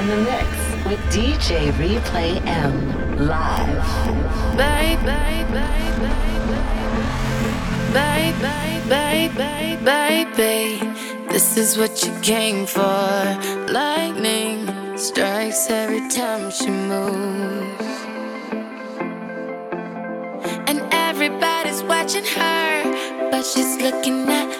in the mix with DJ Replay M live. Baby, baby, baby, baby, baby, baby, this is what you came for. Lightning strikes every time she moves, and everybody's watching her, but she's looking at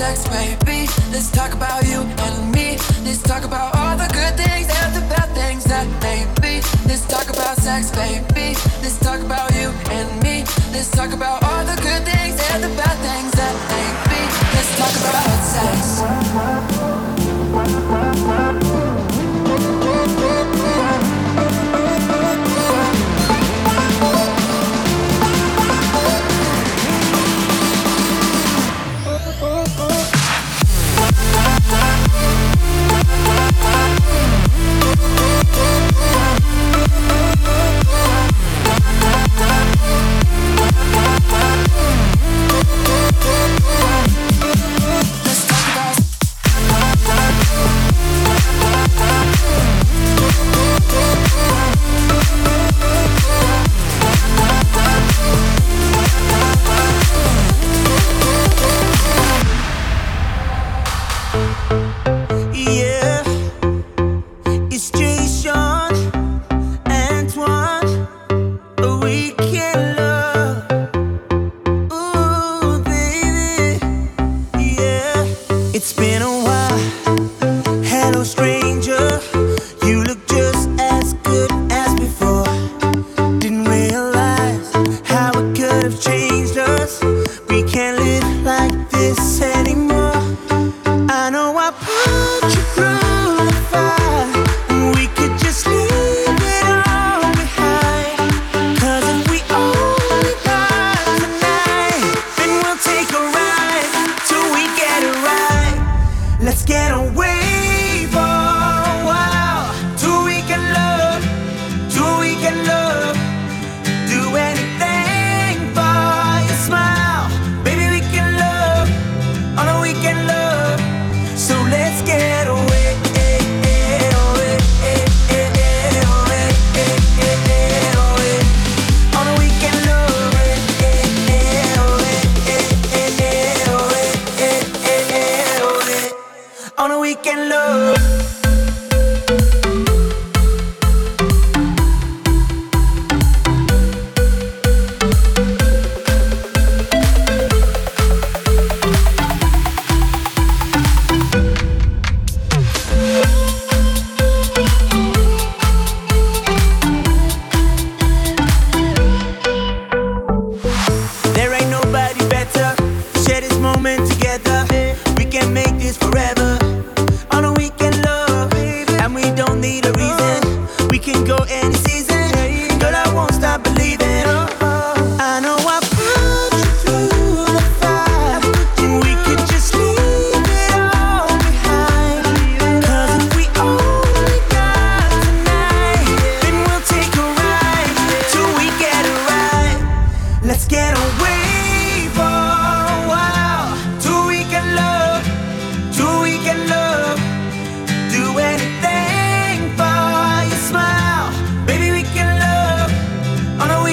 sex, baby. Let's talk about you and me. Let's talk about all the good things and the bad things that may be. Let's talk about sex, baby. Let's talk about you and me. Let's talk about all the good things and the bad things that may be. Let's talk about sex. Let's make every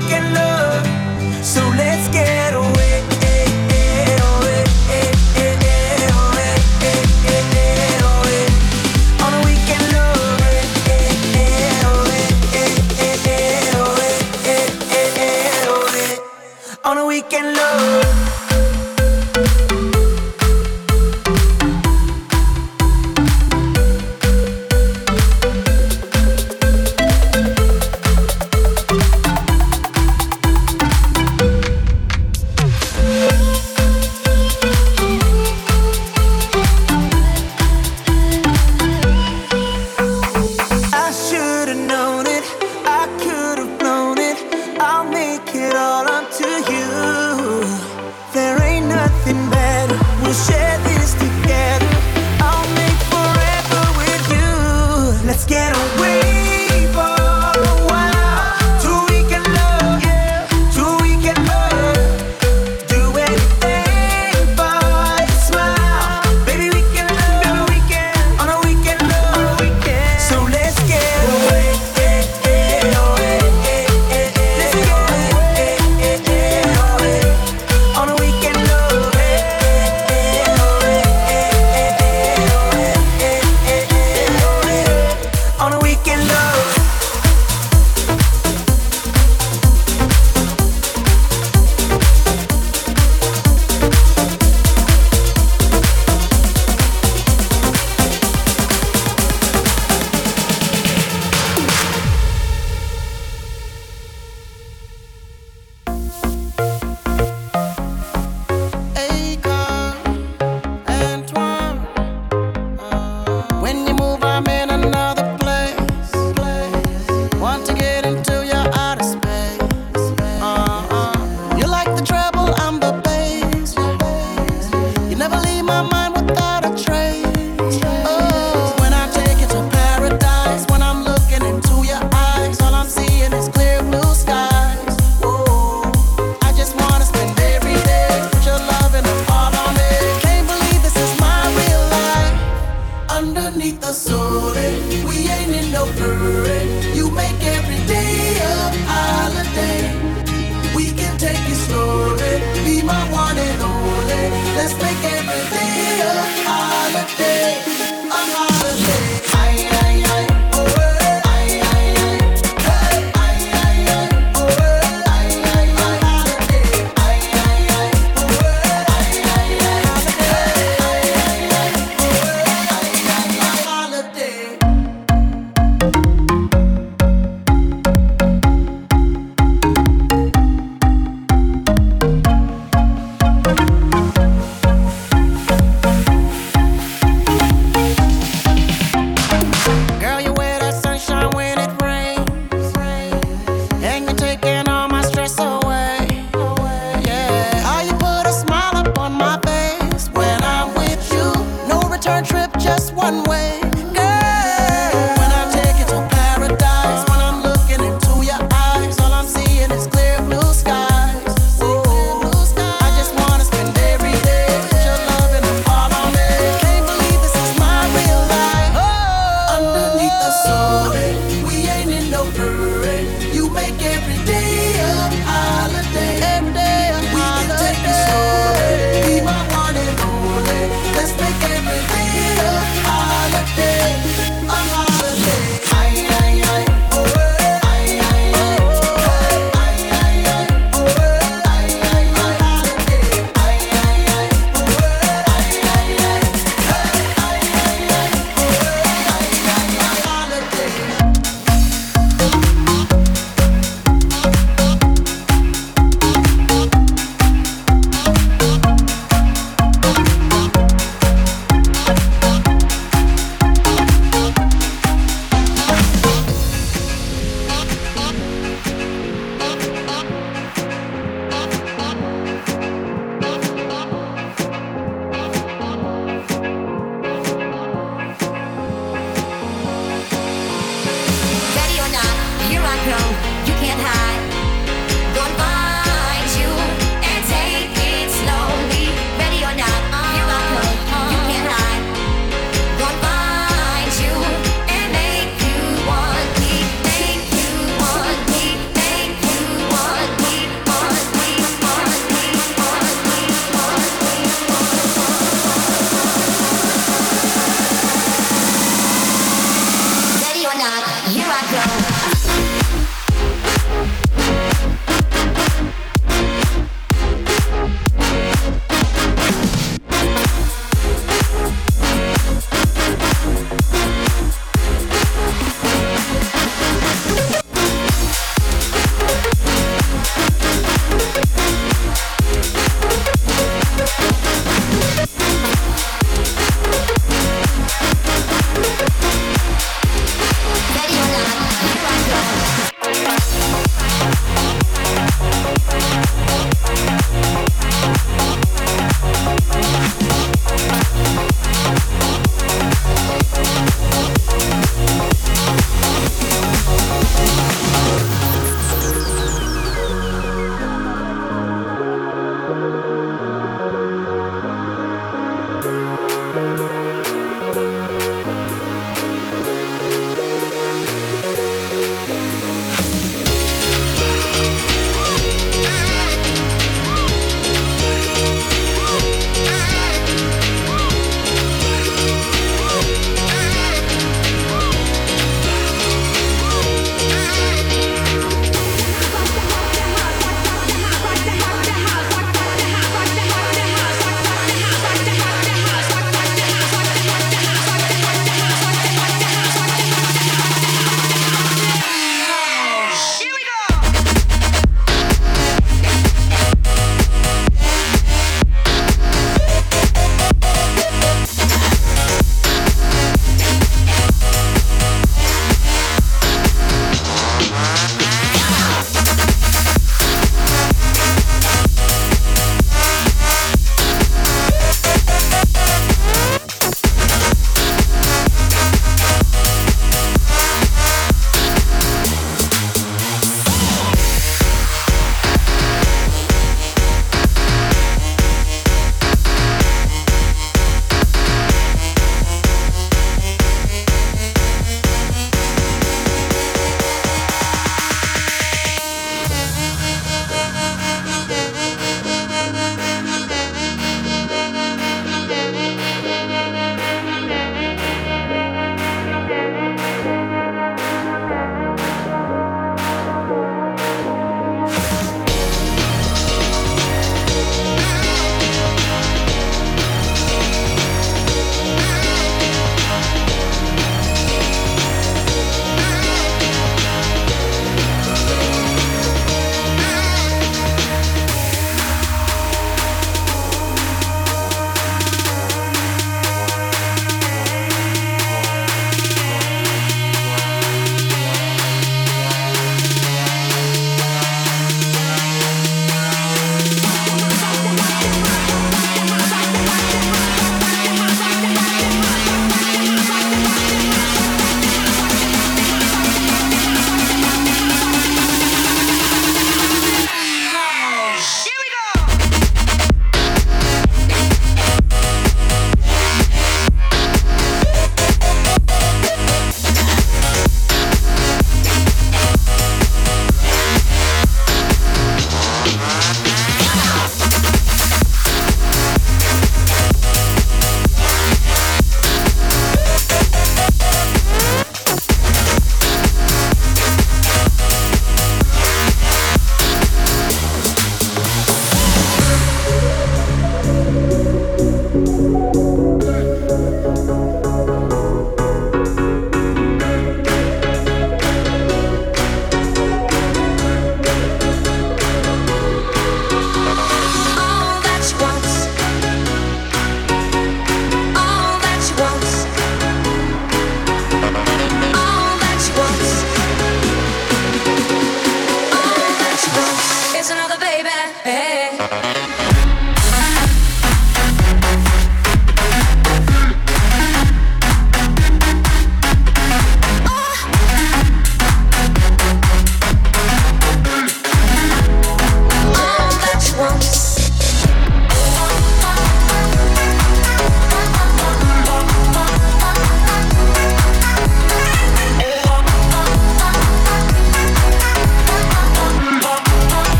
day a